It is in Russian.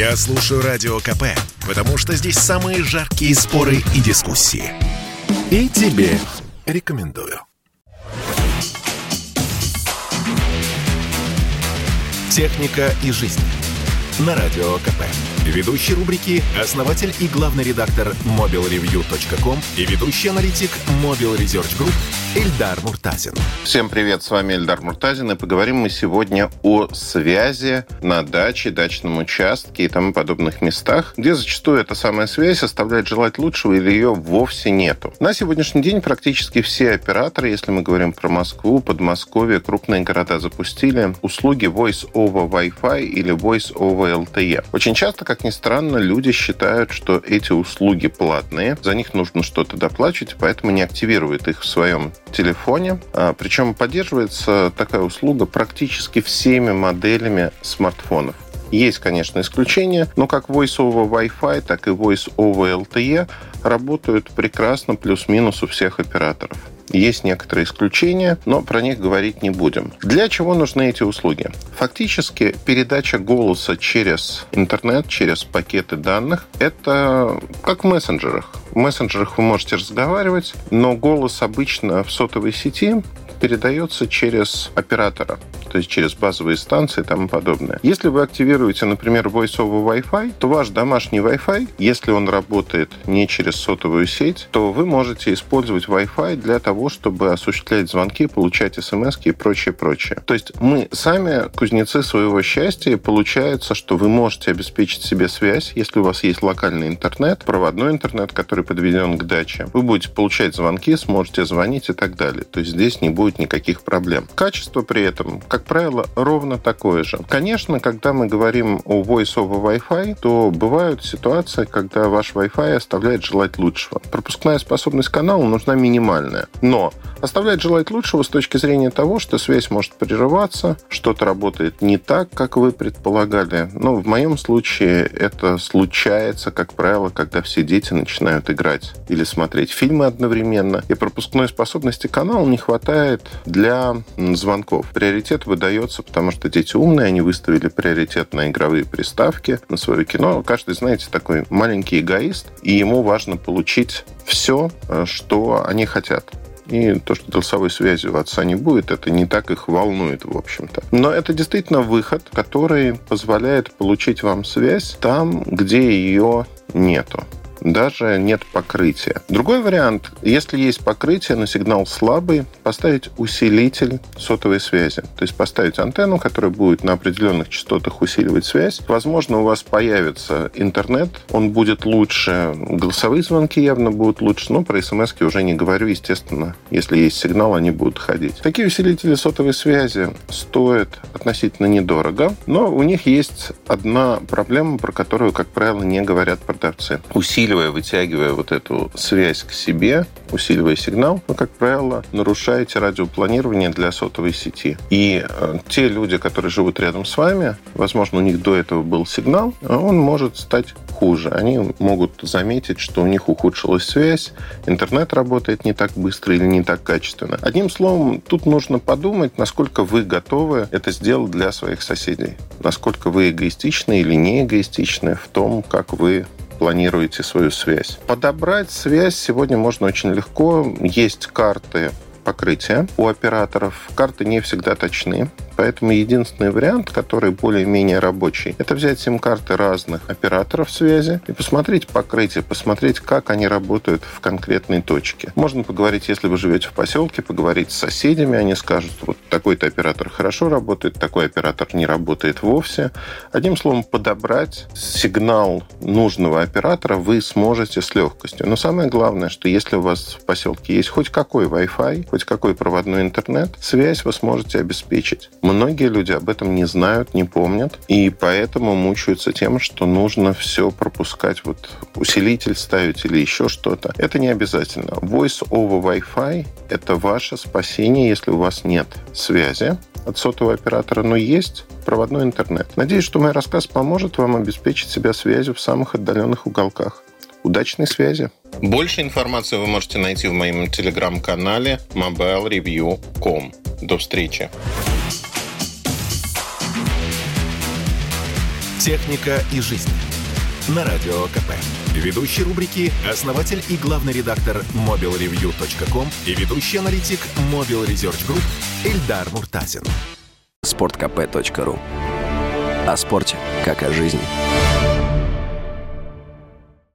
Я слушаю Радио КП, потому что здесь самые жаркие споры и дискуссии. И тебе рекомендую. «Техника и жизнь» на Радио КП. Ведущий рубрики – основатель и главный редактор mobilreview.com и ведущий аналитик Mobile Research Group Эльдар Муртазин. Всем привет, с вами Эльдар Муртазин, и поговорим мы сегодня о связи на даче, дачном участке и тому подобных местах, где зачастую эта самая связь оставляет желать лучшего или ее вовсе нету. На сегодняшний день практически все операторы, если мы говорим про Москву, Подмосковье, крупные города запустили услуги Voice over Wi-Fi или Voice over LTE. Очень часто, как ни странно, люди считают, что эти услуги платные, за них нужно что-то доплачивать, поэтому не активируют их в своем телефоне. А, причем поддерживается такая услуга практически всеми моделями смартфонов. Есть, конечно, исключения, но как Voice over Wi-Fi, так и Voice over LTE работают прекрасно плюс-минус у всех операторов. Есть некоторые исключения, но про них говорить не будем. Для чего нужны эти услуги? Фактически передача голоса через интернет, через пакеты данных, это как в мессенджерах. В мессенджерах вы можете разговаривать, но голос обычно в сотовой сети передается через оператора то есть через базовые станции и тому подобное. Если вы активируете, например, Voice Wi-Fi, то ваш домашний Wi-Fi, если он работает не через сотовую сеть, то вы можете использовать Wi-Fi для того, чтобы осуществлять звонки, получать смс и прочее, прочее. То есть мы сами кузнецы своего счастья, и получается, что вы можете обеспечить себе связь, если у вас есть локальный интернет, проводной интернет, который подведен к даче. Вы будете получать звонки, сможете звонить и так далее. То есть здесь не будет никаких проблем. Качество при этом, как как правило, ровно такое же. Конечно, когда мы говорим о Voice over Wi-Fi, то бывают ситуации, когда ваш Wi-Fi оставляет желать лучшего. Пропускная способность канала нужна минимальная. Но оставляет желать лучшего с точки зрения того, что связь может прерываться, что-то работает не так, как вы предполагали. Но в моем случае это случается, как правило, когда все дети начинают играть или смотреть фильмы одновременно, и пропускной способности канала не хватает для звонков. Приоритет выдается, потому что дети умные, они выставили приоритет на игровые приставки, на свое кино. Каждый, знаете, такой маленький эгоист, и ему важно получить все, э, что они хотят. И то, что голосовой связи у отца не будет, это не так их волнует, в общем-то. Но это действительно выход, который позволяет получить вам связь там, где ее нету даже нет покрытия. Другой вариант, если есть покрытие, но сигнал слабый, поставить усилитель сотовой связи. То есть поставить антенну, которая будет на определенных частотах усиливать связь. Возможно, у вас появится интернет, он будет лучше, голосовые звонки явно будут лучше, но про смс уже не говорю, естественно. Если есть сигнал, они будут ходить. Такие усилители сотовой связи стоят относительно недорого, но у них есть одна проблема, про которую, как правило, не говорят продавцы. Усилитель усиливая, вытягивая вот эту связь к себе, усиливая сигнал, вы, как правило, нарушаете радиопланирование для сотовой сети. И э, те люди, которые живут рядом с вами, возможно, у них до этого был сигнал, он может стать хуже. Они могут заметить, что у них ухудшилась связь, интернет работает не так быстро или не так качественно. Одним словом, тут нужно подумать, насколько вы готовы это сделать для своих соседей. Насколько вы эгоистичны или не эгоистичны в том, как вы планируете свою связь. Подобрать связь сегодня можно очень легко. Есть карты покрытия у операторов. Карты не всегда точны. Поэтому единственный вариант, который более-менее рабочий, это взять сим-карты разных операторов связи и посмотреть покрытие, посмотреть, как они работают в конкретной точке. Можно поговорить, если вы живете в поселке, поговорить с соседями, они скажут, вот такой-то оператор хорошо работает, такой оператор не работает вовсе. Одним словом, подобрать сигнал нужного оператора вы сможете с легкостью. Но самое главное, что если у вас в поселке есть хоть какой Wi-Fi, хоть какой проводной интернет, связь вы сможете обеспечить. Многие люди об этом не знают, не помнят, и поэтому мучаются тем, что нужно все пропускать, вот усилитель ставить или еще что-то. Это не обязательно. Voice over Wi-Fi — это ваше спасение, если у вас нет связи от сотового оператора, но есть проводной интернет. Надеюсь, что мой рассказ поможет вам обеспечить себя связью в самых отдаленных уголках. Удачной связи! Больше информации вы можете найти в моем телеграм-канале mobilereview.com. До встречи! Техника и жизнь. На Радио КП. Ведущий рубрики – основатель и главный редактор mobilreview.com и ведущий аналитик Mobile Research Group Эльдар Муртазин. sportkp.ru О спорте, как о жизни.